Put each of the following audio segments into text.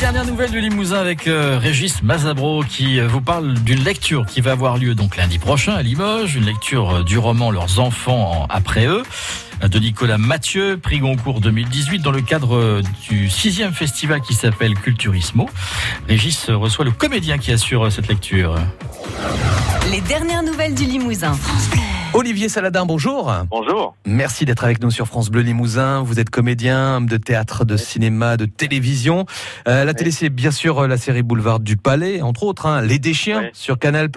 dernières nouvelles du Limousin avec euh, Régis Mazabro qui euh, vous parle d'une lecture qui va avoir lieu donc lundi prochain à Limoges, une lecture euh, du roman Leurs enfants après eux de Nicolas Mathieu, prix Goncourt 2018 dans le cadre du sixième festival qui s'appelle Culturismo. Régis reçoit le comédien qui assure cette lecture. Les dernières nouvelles du Limousin. Olivier Saladin, bonjour. Bonjour. Merci d'être avec nous sur France Bleu Limousin. Vous êtes comédien, homme de théâtre, de cinéma, de télévision. Euh, la télé, c'est bien sûr euh, la série Boulevard du Palais, entre autres. Hein, Les Déchiens sur Canal+.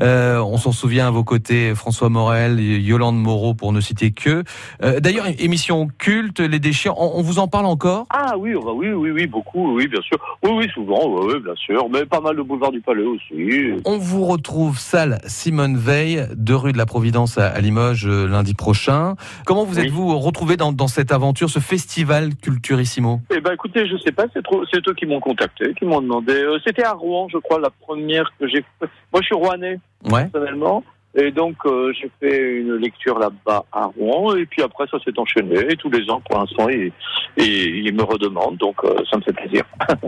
Euh, on s'en souvient à vos côtés, François Morel, Yolande Moreau, pour ne citer que. Euh, D'ailleurs, émission culte, Les Déchiens, on, on vous en parle encore? Ah oui, bah oui, oui, oui, beaucoup, oui, bien sûr. Oui, oui, souvent, oui, bien sûr. Mais pas mal de boulevard du Palais aussi. On vous retrouve salle Simone Veil, de rue de la Providence à, Limoges euh, lundi prochain. Comment vous Oui. êtes-vous retrouvé dans, dans cette aventure, ce festival Culturissimo? Eh ben, écoutez, je sais pas, c'est trop, c'est eux qui m'ont contacté, qui m'ont demandé. Euh, C'était à Rouen, je crois, la première que j'ai. Moi, je suis rouennais, Ouais. personnellement. Et donc, euh, j'ai fait une lecture là-bas à Rouen. Et puis après, ça s'est enchaîné. Et tous les ans, pour l'instant, ils, ils, ils me redemandent. Donc, euh, ça me fait plaisir.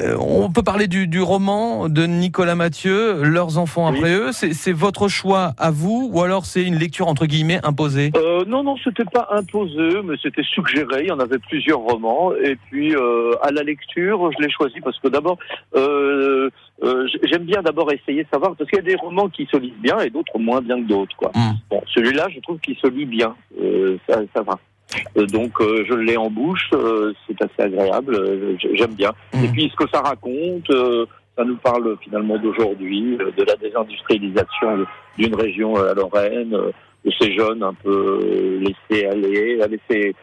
Euh, on peut parler du, du roman de Nicolas Mathieu, Leurs enfants Oui. après eux. C'est votre choix à vous ou alors c'est une lecture entre guillemets imposée? Euh, non, non, c'était pas imposé, mais c'était suggéré. Il y en avait plusieurs romans. Et puis, euh, à la lecture, je l'ai choisi parce que d'abord, euh, euh, j'aime bien d'abord essayer de savoir, parce qu'il y a des romans qui se lisent bien et d'autres moins bien que d'autres. Quoi. Hmm. Bon, celui-là, je trouve qu'il se lit bien. Euh, ça, ça va. Euh, donc, euh, je l'ai en bouche. euh, c'est assez agréable. j'aime bien. Hmm. Et puis, ce que ça raconte, ça nous parle finalement d'aujourd'hui, de la désindustrialisation d'une région à Lorraine, de ces jeunes un peu laissés aller, laissés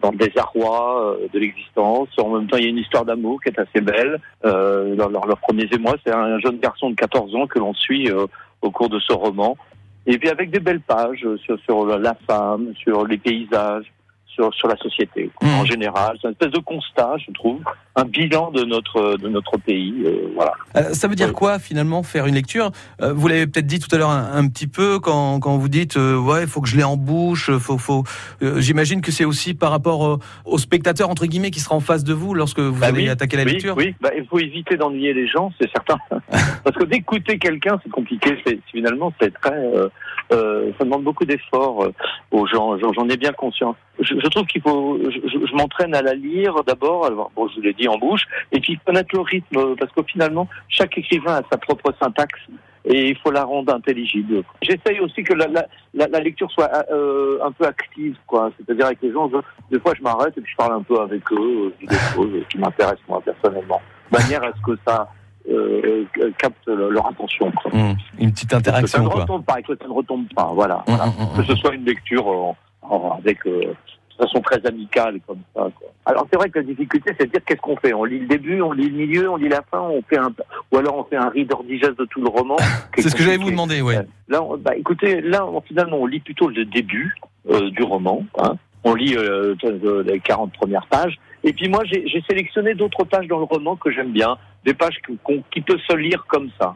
dans le désarroi de l'existence. En même temps, il y a une histoire d'amour qui est assez belle. Dans leur, leurs premiers émois, c'est un jeune garçon de 14 ans que l'on suit au cours de ce roman. Et puis avec des belles pages euh, sur, sur la femme, sur les paysages, sur, sur la société Mhm. en général. C'est une espèce de constat, je trouve, un bilan de notre de notre pays. euh, voilà. Euh, Ça veut dire quoi finalement faire une lecture? Euh, Vous l'avez peut-être dit tout à l'heure un, un petit peu quand, quand vous dites euh, ouais il faut que je l'ai en bouche. Faut, faut... euh, J'imagine que c'est aussi par rapport au spectateur entre guillemets qui sera en face de vous lorsque vous Bah allez oui, attaquer la oui, lecture? Oui, bah, il faut éviter d'ennuyer les gens, c'est certain. Parce que d'écouter quelqu'un, c'est compliqué. C'est finalement, c'est très. Ça demande beaucoup d'efforts aux gens. J'en ai bien conscience. Je, je trouve qu'il faut. Je, je- je m'entraîne à la lire d'abord. Bon, je vous l'ai dit en bouche, et puis connaître le rythme, euh, parce que finalement, chaque écrivain a sa propre syntaxe. Et il faut la rendre intelligible. J'essaye aussi que la, la, la, la lecture soit euh, un peu active, quoi. C'est-à-dire avec les gens, je- des fois je m'arrête et puis je parle un peu avec eux, euh, je dis des choses qui m'intéressent moi personnellement, de manière à ce que ça euh, euh, capte le- leur attention. quoi. Hum, Une petite Que ça interaction ne quoi. retombe pas, que ça ne retombe pas, voilà. Hum, voilà. hum, Que ce soit une lecture avec euh, de façon très amicale comme ça. Quoi. Alors c'est vrai que la difficulté, c'est de dire qu'est-ce qu'on fait? On lit le début, on lit le milieu, on lit la fin, on fait un, ou alors on fait un reader digest de tout le roman. C'est ce que j'allais vous demander, ouais. Là, on- bah, écoutez, là, on- finalement, on lit plutôt le début euh, du roman. Hein. On lit euh, euh, les 40 premières pages. Et puis moi, j'ai sélectionné d'autres pages dans le roman que j'aime bien, des pages qui peuvent se lire comme ça.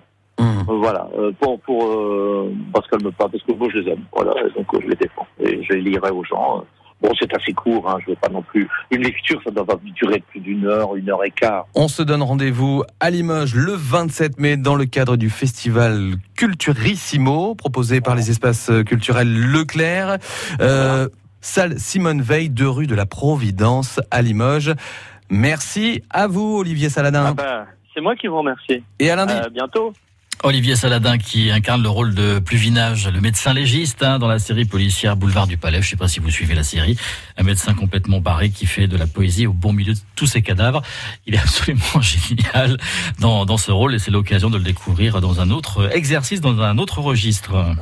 Euh, voilà, euh, pour pour euh, parce qu'elles me parlent, parce que moi je les aime. Voilà, donc euh, je les défends et je les lirai aux gens. Euh. Bon, c'est assez court, hein, je veux pas non plus. Une lecture, ça doit pas durer plus d'une heure, une heure et quart. On se donne rendez-vous à Limoges le 27 mai dans le cadre du festival Culturissimo proposé par les espaces culturels Leclerc. Euh, salle Simone Veil, deux rue de la Providence à Limoges. Merci à vous Olivier Saladin Ah ben, c'est moi qui vous remercie. et à lundi. À bientôt. Olivier Saladin qui incarne le rôle de Pluvinage, le médecin légiste hein, dans la série policière Boulevard du Palais. Je ne sais pas si vous suivez la série. Un médecin complètement barré qui fait de la poésie au bon milieu de tous ses cadavres. Il est absolument génial dans, dans ce rôle et c'est l'occasion de le découvrir dans un autre exercice, dans un autre registre.